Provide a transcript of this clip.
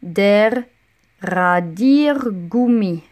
Der Radiergummi.